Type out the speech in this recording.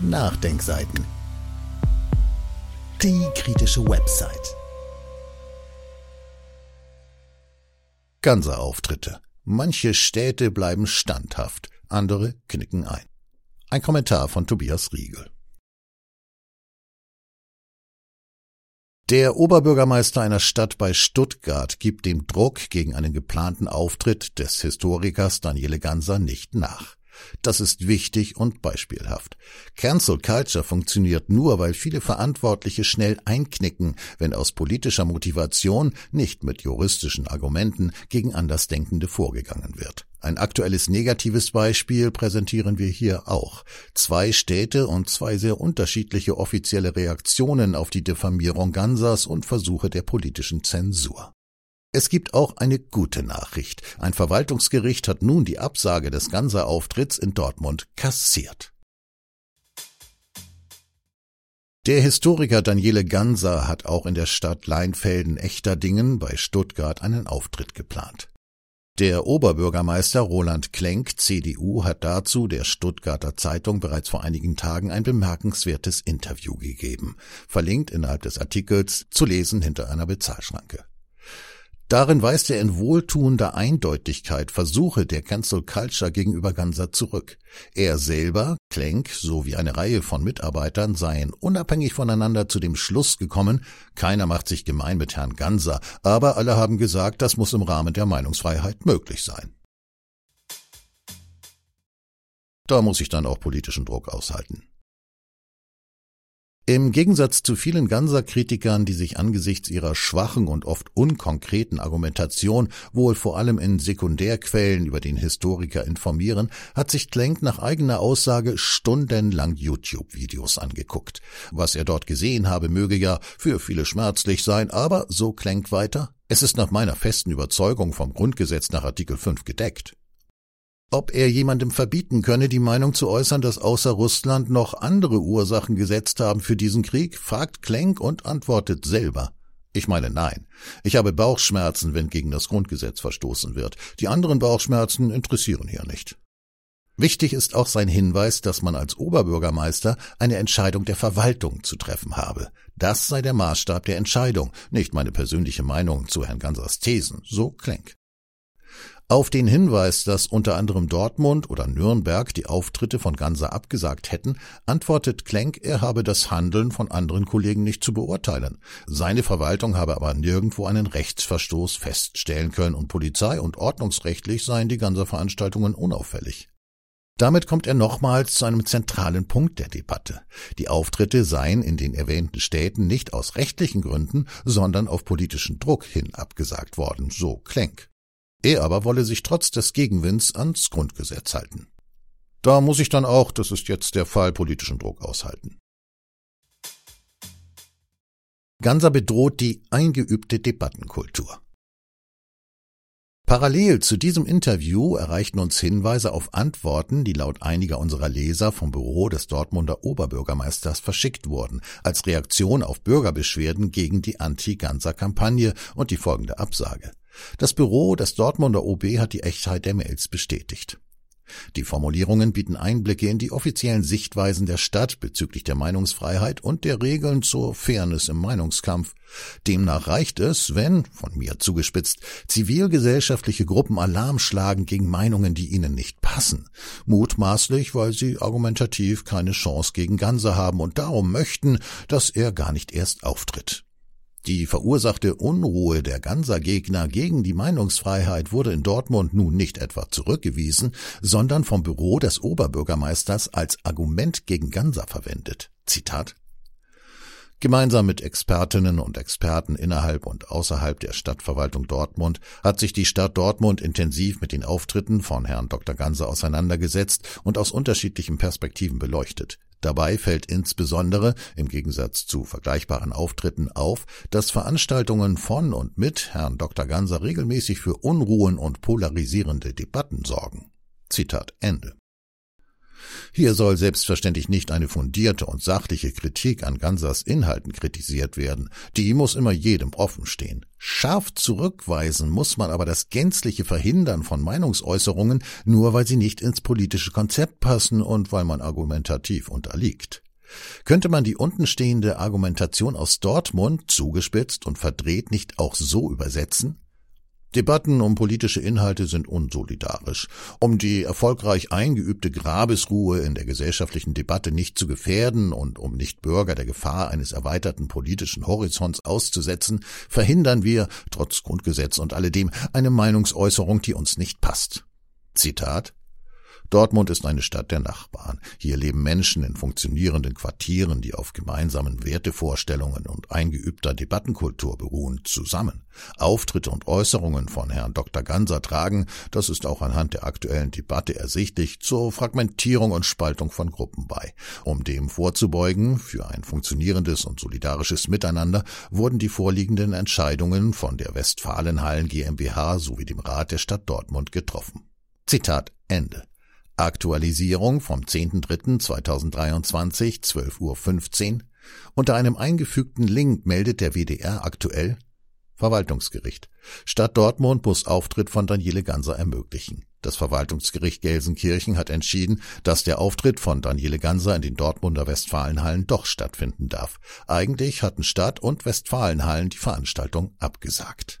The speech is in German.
Nachdenkseiten. Die kritische Website. Ganser-Auftritte. Manche Städte bleiben standhaft, andere knicken ein. Ein Kommentar von Tobias Riegel. Der Oberbürgermeister einer Stadt bei Stuttgart gibt dem Druck gegen einen geplanten Auftritt des Historikers Daniele Ganser nicht nach. Das ist wichtig und beispielhaft. Cancel Culture funktioniert nur, weil viele Verantwortliche schnell einknicken, wenn aus politischer Motivation, nicht mit juristischen Argumenten, gegen Andersdenkende vorgegangen wird. Ein aktuelles negatives Beispiel präsentieren wir hier auch. Zwei Städte und zwei sehr unterschiedliche offizielle Reaktionen auf die Diffamierung Gansers und Versuche der politischen Zensur. Es gibt auch eine gute Nachricht. Ein Verwaltungsgericht hat nun die Absage des Ganser-Auftritts in Dortmund kassiert. Der Historiker Daniele Ganser hat auch in der Stadt Leinfelden-Echterdingen bei Stuttgart einen Auftritt geplant. Der Oberbürgermeister Roland Klenk, CDU, hat dazu der Stuttgarter Zeitung bereits vor einigen Tagen ein bemerkenswertes Interview gegeben, verlinkt innerhalb des Artikels, zu lesen hinter einer Bezahlschranke. Darin weist er in wohltuender Eindeutigkeit Versuche der Cancel Culture gegenüber Ganser zurück. Er selber, Klenk sowie eine Reihe von Mitarbeitern seien unabhängig voneinander zu dem Schluss gekommen, keiner macht sich gemein mit Herrn Ganser, aber alle haben gesagt, das muss im Rahmen der Meinungsfreiheit möglich sein. Da muss ich dann auch politischen Druck aushalten. Im Gegensatz zu vielen Ganser-Kritikern, die sich angesichts ihrer schwachen und oft unkonkreten Argumentation wohl vor allem in Sekundärquellen über den Historiker informieren, hat sich Klenk nach eigener Aussage stundenlang YouTube-Videos angeguckt. Was er dort gesehen habe, möge ja für viele schmerzlich sein, aber, so Klenk weiter, es ist nach meiner festen Überzeugung vom Grundgesetz nach Artikel 5 gedeckt. Ob er jemandem verbieten könne, die Meinung zu äußern, dass außer Russland noch andere Ursachen gesetzt haben für diesen Krieg, fragt Klenk und antwortet selber. Ich meine nein. Ich habe Bauchschmerzen, wenn gegen das Grundgesetz verstoßen wird. Die anderen Bauchschmerzen interessieren hier nicht. Wichtig ist auch sein Hinweis, dass man als Oberbürgermeister eine Entscheidung der Verwaltung zu treffen habe. Das sei der Maßstab der Entscheidung, nicht meine persönliche Meinung zu Herrn Gansers Thesen, so Klenk. Auf den Hinweis, dass unter anderem Dortmund oder Nürnberg die Auftritte von Ganser abgesagt hätten, antwortet Klenk, er habe das Handeln von anderen Kollegen nicht zu beurteilen. Seine Verwaltung habe aber nirgendwo einen Rechtsverstoß feststellen können und Polizei und ordnungsrechtlich seien die Ganser Veranstaltungen unauffällig. Damit kommt er nochmals zu einem zentralen Punkt der Debatte. Die Auftritte seien in den erwähnten Städten nicht aus rechtlichen Gründen, sondern auf politischen Druck hin abgesagt worden, so Klenk. Er aber wolle sich trotz des Gegenwinds ans Grundgesetz halten. Da muss ich dann auch, das ist jetzt der Fall, politischen Druck aushalten. Ganser bedroht die eingeübte Debattenkultur. Parallel zu diesem Interview erreichten uns Hinweise auf Antworten, die laut einiger unserer Leser vom Büro des Dortmunder Oberbürgermeisters verschickt wurden, als Reaktion auf Bürgerbeschwerden gegen die Anti-Ganser-Kampagne und die folgende Absage. Das Büro des Dortmunder OB hat die Echtheit der Mails bestätigt. Die Formulierungen bieten Einblicke in die offiziellen Sichtweisen der Stadt bezüglich der Meinungsfreiheit und der Regeln zur Fairness im Meinungskampf. Demnach reicht es, wenn, von mir zugespitzt, zivilgesellschaftliche Gruppen Alarm schlagen gegen Meinungen, die ihnen nicht passen, mutmaßlich, weil sie argumentativ keine Chance gegen Ganser haben und darum möchten, dass er gar nicht erst auftritt. Die verursachte Unruhe der Ganser-Gegner gegen die Meinungsfreiheit wurde in Dortmund nun nicht etwa zurückgewiesen, sondern vom Büro des Oberbürgermeisters als Argument gegen Ganser verwendet. Zitat Gemeinsam mit Expertinnen und Experten innerhalb und außerhalb der Stadtverwaltung Dortmund hat sich die Stadt Dortmund intensiv mit den Auftritten von Herrn Dr. Ganser auseinandergesetzt und aus unterschiedlichen Perspektiven beleuchtet. Dabei fällt insbesondere, im Gegensatz zu vergleichbaren Auftritten auf, dass Veranstaltungen von und mit Herrn Dr. Ganser regelmäßig für Unruhen und polarisierende Debatten sorgen. Zitat Ende. Hier soll selbstverständlich nicht eine fundierte und sachliche Kritik an Gansers Inhalten kritisiert werden. Die muss immer jedem offen stehen. Scharf zurückweisen muss man aber das gänzliche Verhindern von Meinungsäußerungen, nur weil sie nicht ins politische Konzept passen und weil man argumentativ unterliegt. Könnte man die untenstehende Argumentation aus Dortmund, zugespitzt und verdreht, nicht auch so übersetzen? Debatten um politische Inhalte sind unsolidarisch. Um die erfolgreich eingeübte Grabesruhe in der gesellschaftlichen Debatte nicht zu gefährden und um nicht Bürger der Gefahr eines erweiterten politischen Horizonts auszusetzen, verhindern wir, trotz Grundgesetz und alledem, eine Meinungsäußerung, die uns nicht passt. Zitat Dortmund ist eine Stadt der Nachbarn. Hier leben Menschen in funktionierenden Quartieren, die auf gemeinsamen Wertevorstellungen und eingeübter Debattenkultur beruhen, zusammen. Auftritte und Äußerungen von Herrn Dr. Ganser tragen, das ist auch anhand der aktuellen Debatte ersichtlich, zur Fragmentierung und Spaltung von Gruppen bei. Um dem vorzubeugen, für ein funktionierendes und solidarisches Miteinander, wurden die vorliegenden Entscheidungen von der Westfalenhallen GmbH sowie dem Rat der Stadt Dortmund getroffen. Zitat Ende. Aktualisierung vom 10.03.2023, 12.15 Uhr. Unter einem eingefügten Link meldet der WDR aktuell Verwaltungsgericht. Stadt Dortmund muss Auftritt von Daniele Ganser ermöglichen. Das Verwaltungsgericht Gelsenkirchen hat entschieden, dass der Auftritt von Daniele Ganser in den Dortmunder Westfalenhallen doch stattfinden darf. Eigentlich hatten Stadt und Westfalenhallen die Veranstaltung abgesagt.